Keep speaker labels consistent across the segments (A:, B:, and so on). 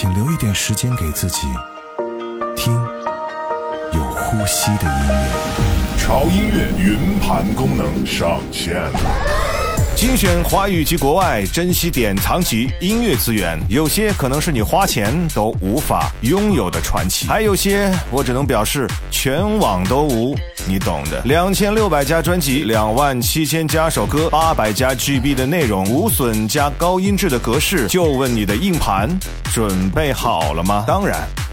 A: 请留一点时间给自己，听有呼吸的音乐。
B: 潮音乐云盘功能上线。
C: 精选华语及国外，珍稀典藏级音乐资源。有些可能是你花钱都无法拥有的传奇，还有些我只能表示全网都无，你懂的。两千六百家专辑，两万七千加首歌，八百加 GB 的内容，无损加高音质的格式。就问你的硬盘准备好了吗？当然。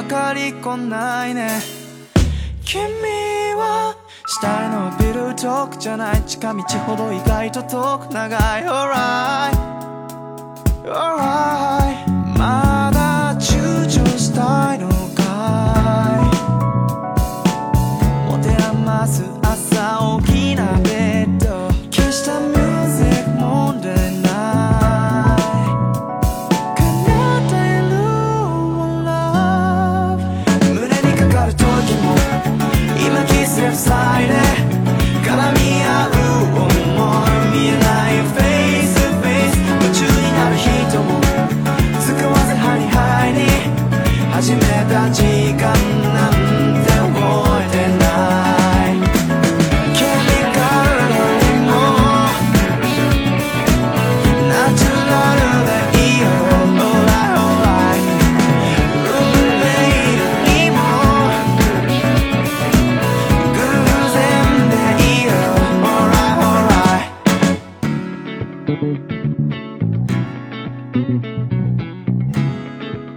D: 分かりこないね。君は下へのビル遠くじゃない。近道ほど意外と遠く長い。Alright Alright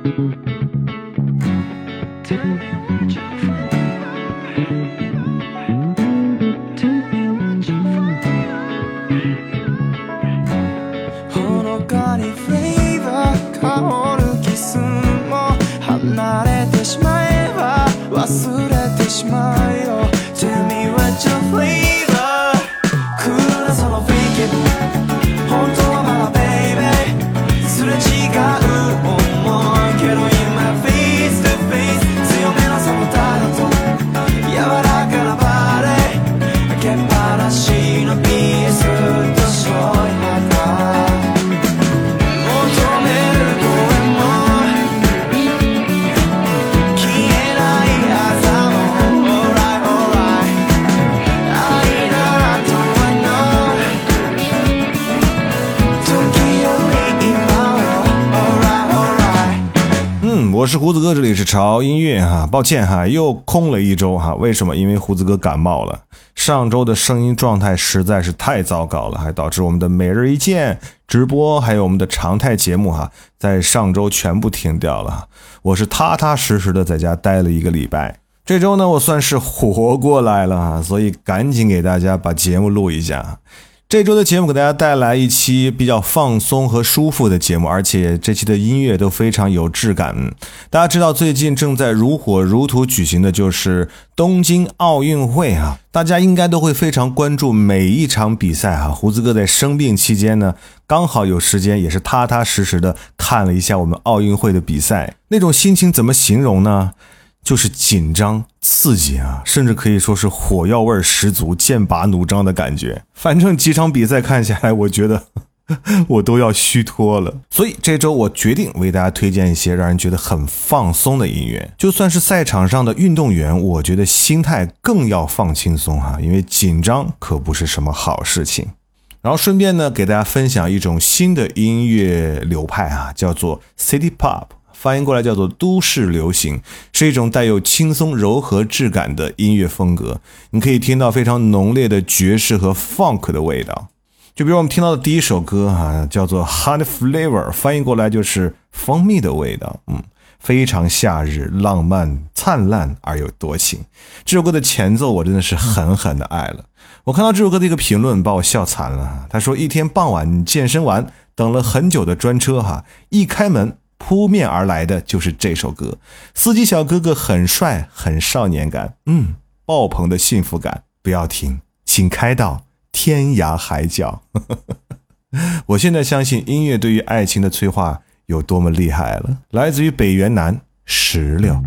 D: Tell me
C: 潮音乐哈。抱歉哈，又空了一周哈。为什么？因为胡子哥感冒了。上周的声音状态实在是太糟糕了，还导致我们的每日一见直播，还有我们的常态节目哈，在上周全部停掉了。我是踏踏实实的在家待了一个礼拜。这周呢，我算是活过来了哈，所以赶紧给大家把节目录一下。这周的节目给大家带来一期比较放松和舒服的节目，而且这期的音乐都非常有质感。大家知道，最近正在如火如荼举行的就是东京奥运会啊，大家应该都会非常关注每一场比赛啊。胡子哥在生病期间呢，刚好有时间，也是踏踏实实的看了一下我们奥运会的比赛，那种心情怎么形容呢？就是紧张刺激啊，甚至可以说是火药味十足、剑拔弩张的感觉。反正几场比赛看下来，我觉得 我都要虚脱了。所以这周我决定为大家推荐一些让人觉得很放松的音乐。就算是赛场上的运动员，我觉得心态更要放轻松哈，因为紧张可不是什么好事情。然后顺便呢，给大家分享一种新的音乐流派啊，叫做 City Pop。翻译过来叫做都市流行，是一种带有轻松柔和质感的音乐风格。你可以听到非常浓烈的爵士和 funk 的味道。就比如我们听到的第一首歌哈，叫做 Honey Flavor，翻译过来就是蜂蜜的味道。嗯，非常夏日，浪漫、灿烂而又多情。这首歌的前奏我真的是狠狠的爱了。我看到这首歌的一个评论，把我笑惨了。他说：一天傍晚健身完，等了很久的专车哈，一开门。扑面而来的就是这首歌，司机小哥哥很帅，很少年感，嗯，爆棚的幸福感。不要停，请开到天涯海角。我现在相信音乐对于爱情的催化有多么厉害了。来自于北原南石榴。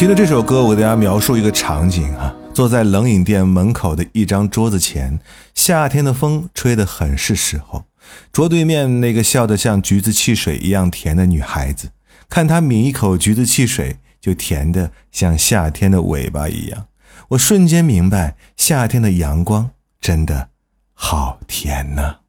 E: 听了这首歌，我给大家描述一个场景啊，坐在冷饮店门口的一张桌子前，夏天的风吹得很是时候。桌对面那个笑得像橘子汽水一样甜的女孩子，看她抿一口橘子汽水，就甜得像夏天的尾巴一样。我瞬间明白，夏天的阳光真的好甜呐。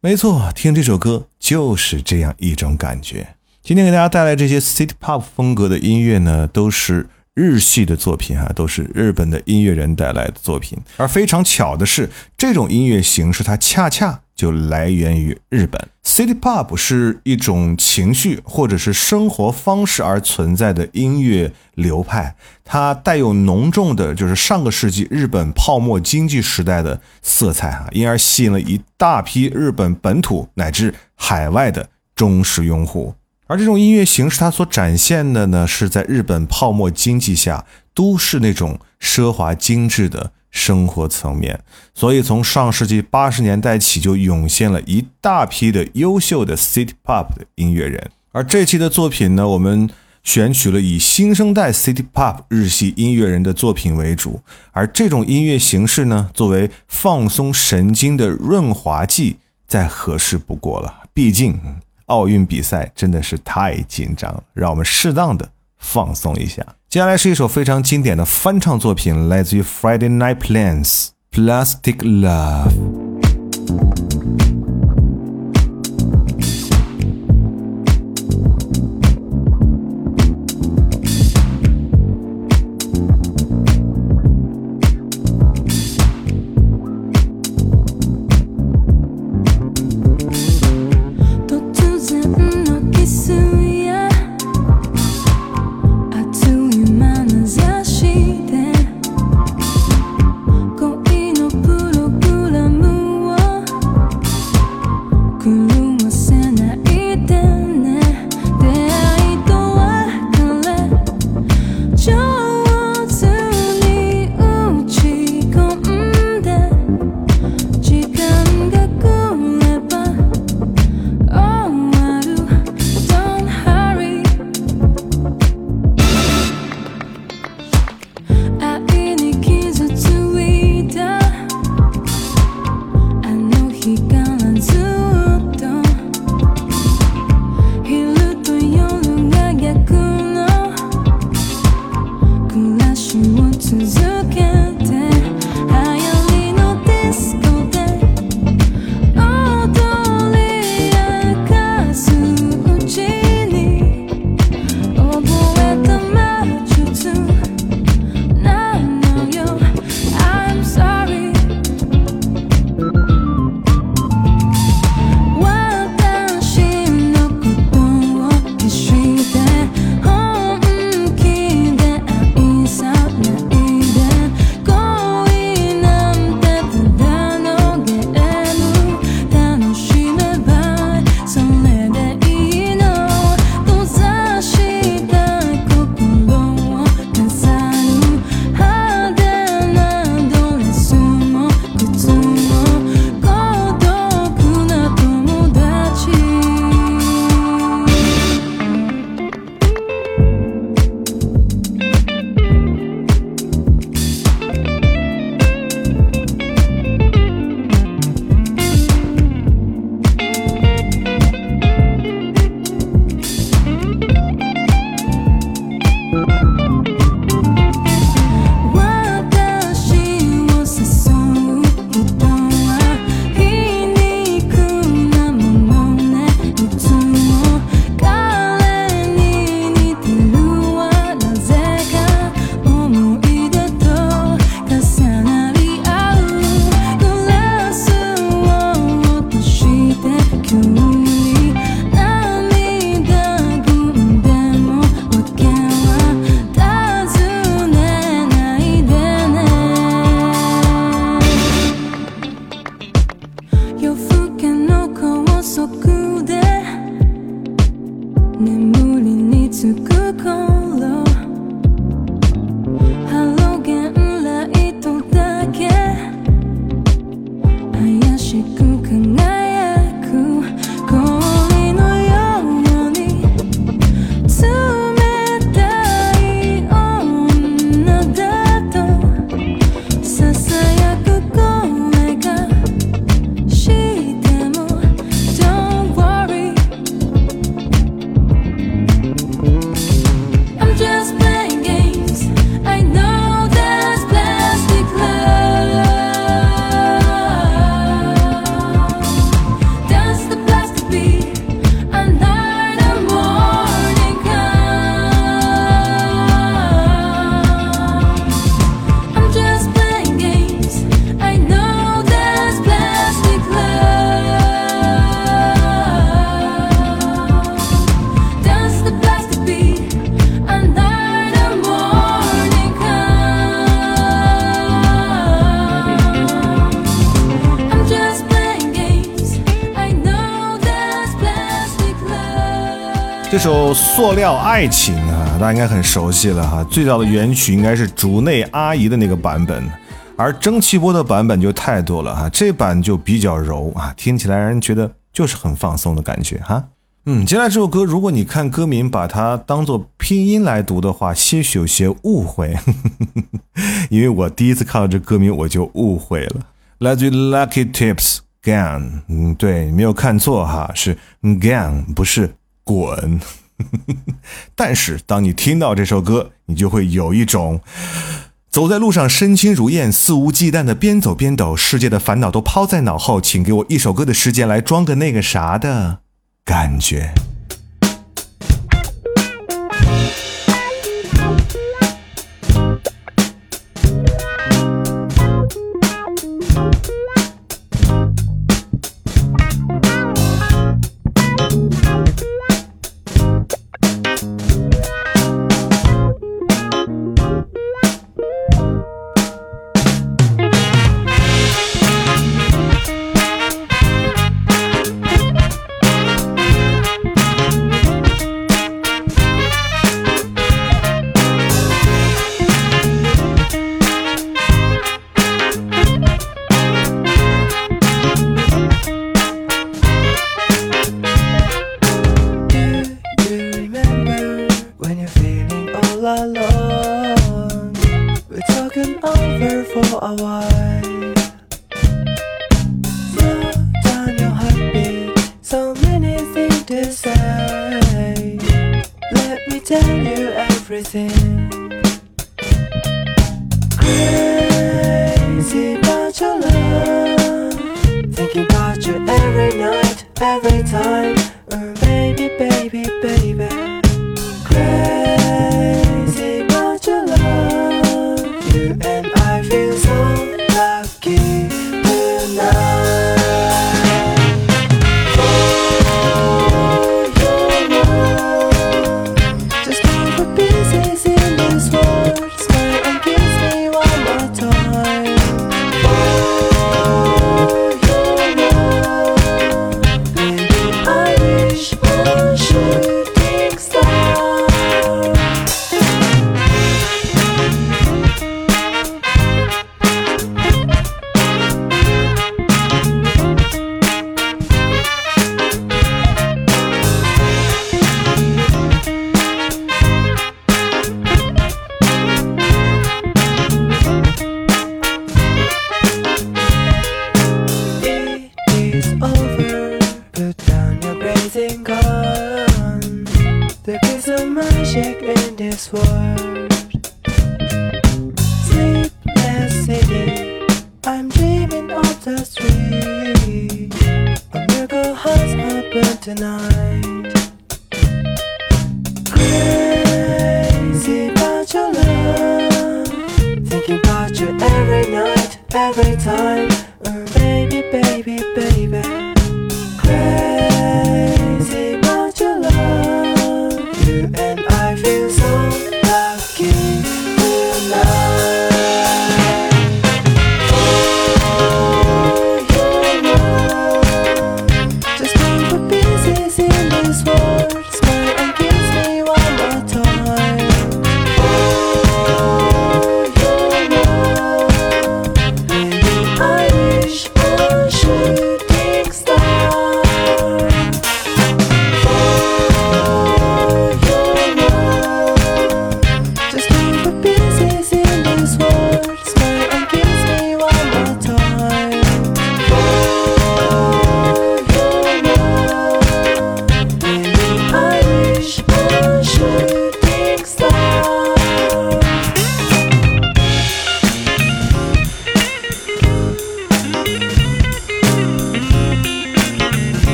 E: 没错，听这首歌就是这样一种感觉。今天给大家带来这些 City Pop 风格的音乐呢，都是日系的作品哈，都是日本的音乐人带来的作品。而非常巧的是，这种音乐形式它恰恰就来源于日本。City Pop 是一种情绪或者是生活方式而存在的音乐流派，它带有浓重的就是上个世纪日本泡沫经济时代的色彩哈，因而吸引了一大批日本本土乃至海外的忠实用户。而这种音乐形式，它所展现的呢，是在日本泡沫经济下都市那种奢华精致的生活层面。所以，从上世纪八十年代起，就涌现了一大批的优秀的 City Pop 的音乐人。而这期的作品呢，我们选取了以新生代 City Pop 日系音乐人的作品为主。而这种音乐形式呢，作为放松神经的润滑剂，再合适不过了。毕竟。奥运比赛真的是太紧张了，让我们适当的放松一下。接下来是一首非常经典的翻唱作品，来自于 Friday Night Plans，《Plastic Love》。
F: 首《塑料爱情》啊，大家应该很熟悉了哈。最早的原曲应该是竹内阿姨的那个版本，而蒸汽波的版本就太多了哈。这版就比较柔啊，听起来让人觉得就是很放松的感觉哈。嗯，接下来这首歌，如果你看歌名把它当做拼音来读的话，些许有些误会，因为我第一次看到这歌名我就误会了。来自于 Lucky Tips Gang，嗯，对，没有看错哈，是 Gang，不是。滚！但是当你听到这首歌，你就会有一种走在路上身轻如燕、肆无忌惮的边走边抖，世界的烦恼都抛在脑后，请给我一首歌的时间来装个那个啥的感觉。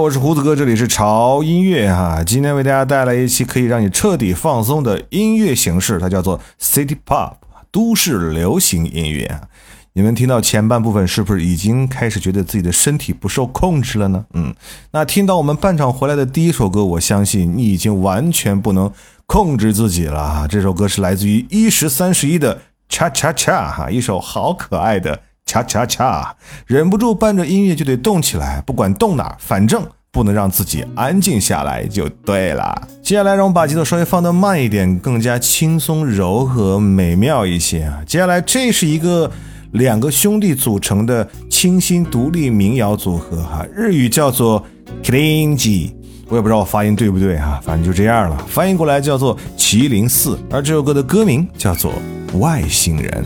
C: 我是胡子哥，这里是潮音乐哈。今天为大家带来一期可以让你彻底放松的音乐形式，它叫做 City Pop，都市流行音乐啊。你们听到前半部分，是不是已经开始觉得自己的身体不受控制了呢？嗯，那听到我们半场回来的第一首歌，我相信你已经完全不能控制自己了啊。这首歌是来自于一十三十一的 Cha Cha Cha 哈，一首好可爱的。恰恰恰，忍不住伴着音乐就得动起来，不管动哪，反正不能让自己安静下来就对了。接下来，让我们把节奏稍微放得慢一点，更加轻松、柔和、美妙一些啊。接下来，这是一个两个兄弟组成的清新独立民谣组合哈，日语叫做 Klingi，我也不知道我发音对不对哈，反正就这样了。翻译过来叫做麒麟四，而这首歌的歌名叫做《外星人》。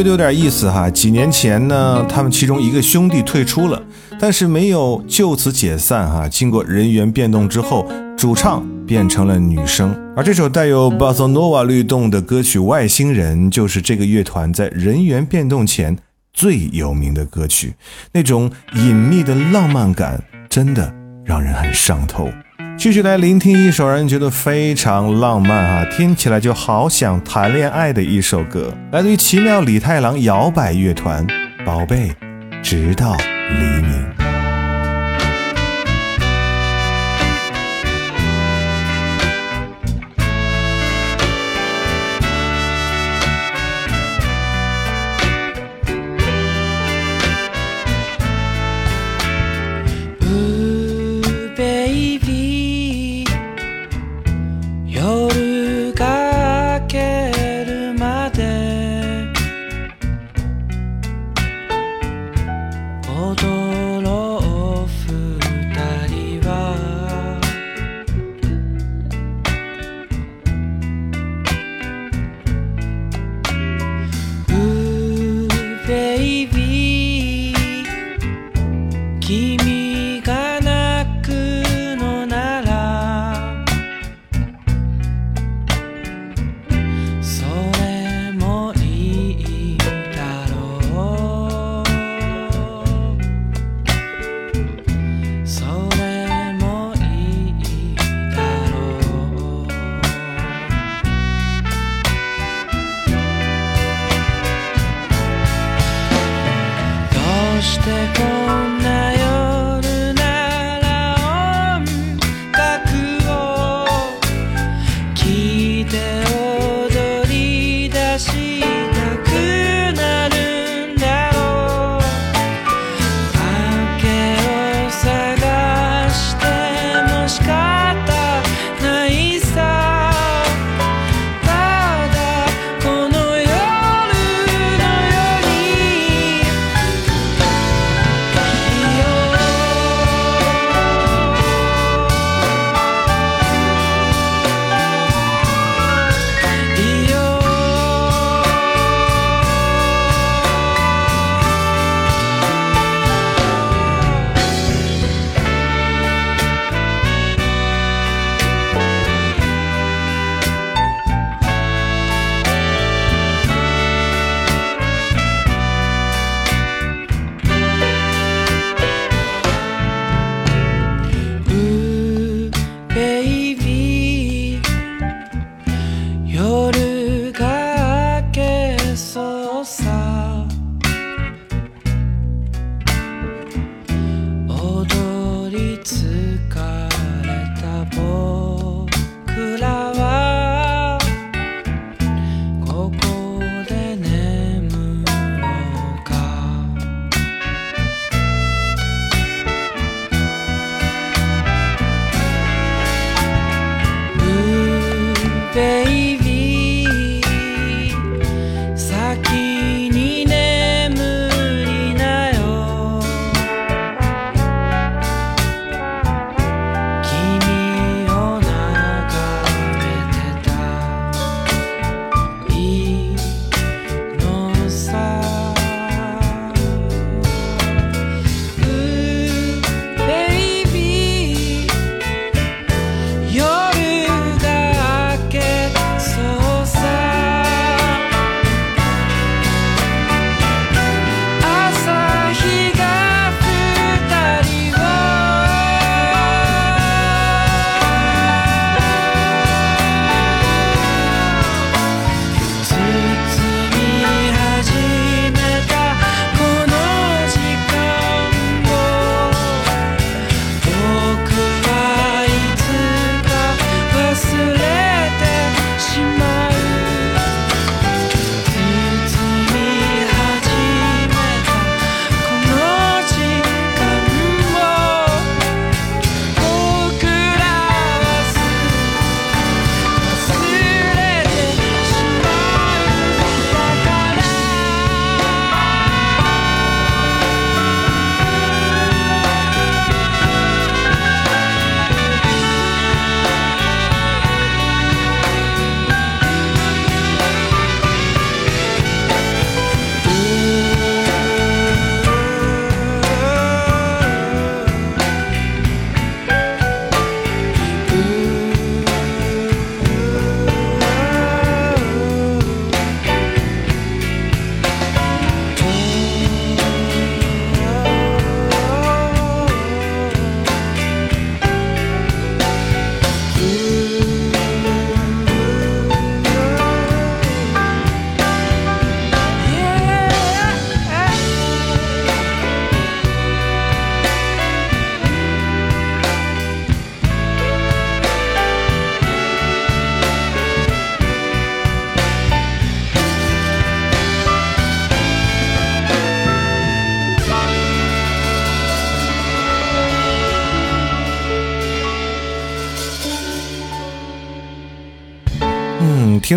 C: 乐队有点意思哈，几年前呢，他们其中一个兄弟退出了，但是没有就此解散哈。经过人员变动之后，主唱变成了女生，而这首带有巴塞诺瓦律动的歌曲《外星人》就是这个乐团在人员变动前最有名的歌曲。那种隐秘的浪漫感，真的让人很上头。继续来聆听一首让人觉得非常浪漫啊，听起来就好想谈恋爱的一首歌，来自于奇妙李太郎摇摆乐团，《宝贝》，直到黎明。
G: で孤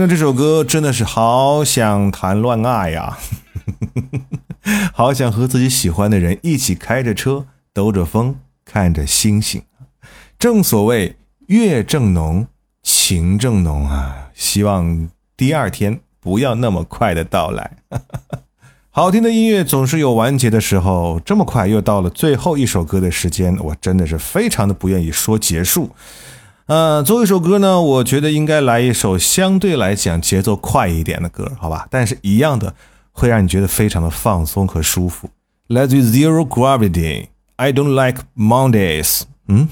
F: 这首歌，真的是好想谈恋爱呀，好想和自己喜欢的人一起开着车，兜着风，看着星星。正所谓月正浓，情正浓啊！希望第二天不要那么快的到来。好听的音乐总是有完结的时候，这么快又到了最后一首歌的时间，我真的是非常的不愿意说结束。呃，最后一首歌呢，我觉得应该来一首相对来讲节奏快一点的歌，好吧？但是一样的会让你觉得非常的放松和舒服。来自于 Zero Gravity，I don't like Mondays。嗯，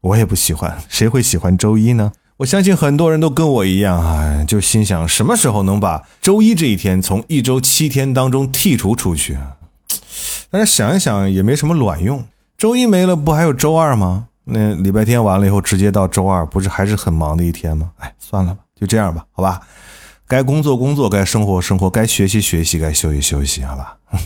F: 我也不喜欢，谁会喜欢周一呢？我相信很多人都跟我一样啊，就心想什么时候能把周一这一天从一周七天当中剔除出去啊？但是想一想也没什么卵用，周一没了不还有周二吗？那礼拜天完了以后，直接到周二，不是还是很忙的一天吗？哎，算了吧，就这样吧，好吧。该工作工作，该生活生活，该学习学习，该休息休息，好吧。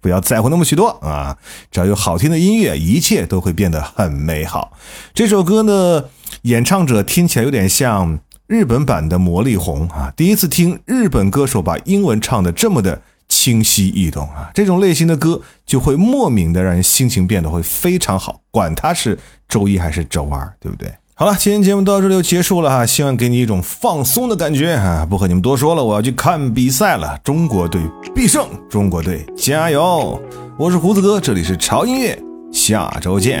F: 不要在乎那么许多啊！只要有好听的音乐，一切都会变得很美好。这首歌呢，演唱者听起来有点像日本版的魔力红啊。第一次听日本歌手把英文唱的这么的清晰易懂啊，这种类型的歌就会莫名的让人心情变得会非常好，管它是周一还是周二，对不对？好了，今天节目到这里就结束了哈，希望给你一种放松的感觉啊！不和你们多说了，我要去看比赛了，中国队必胜，中国队加油！我是胡子哥，这里是潮音乐，下周见。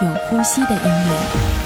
E: 有呼吸的音乐。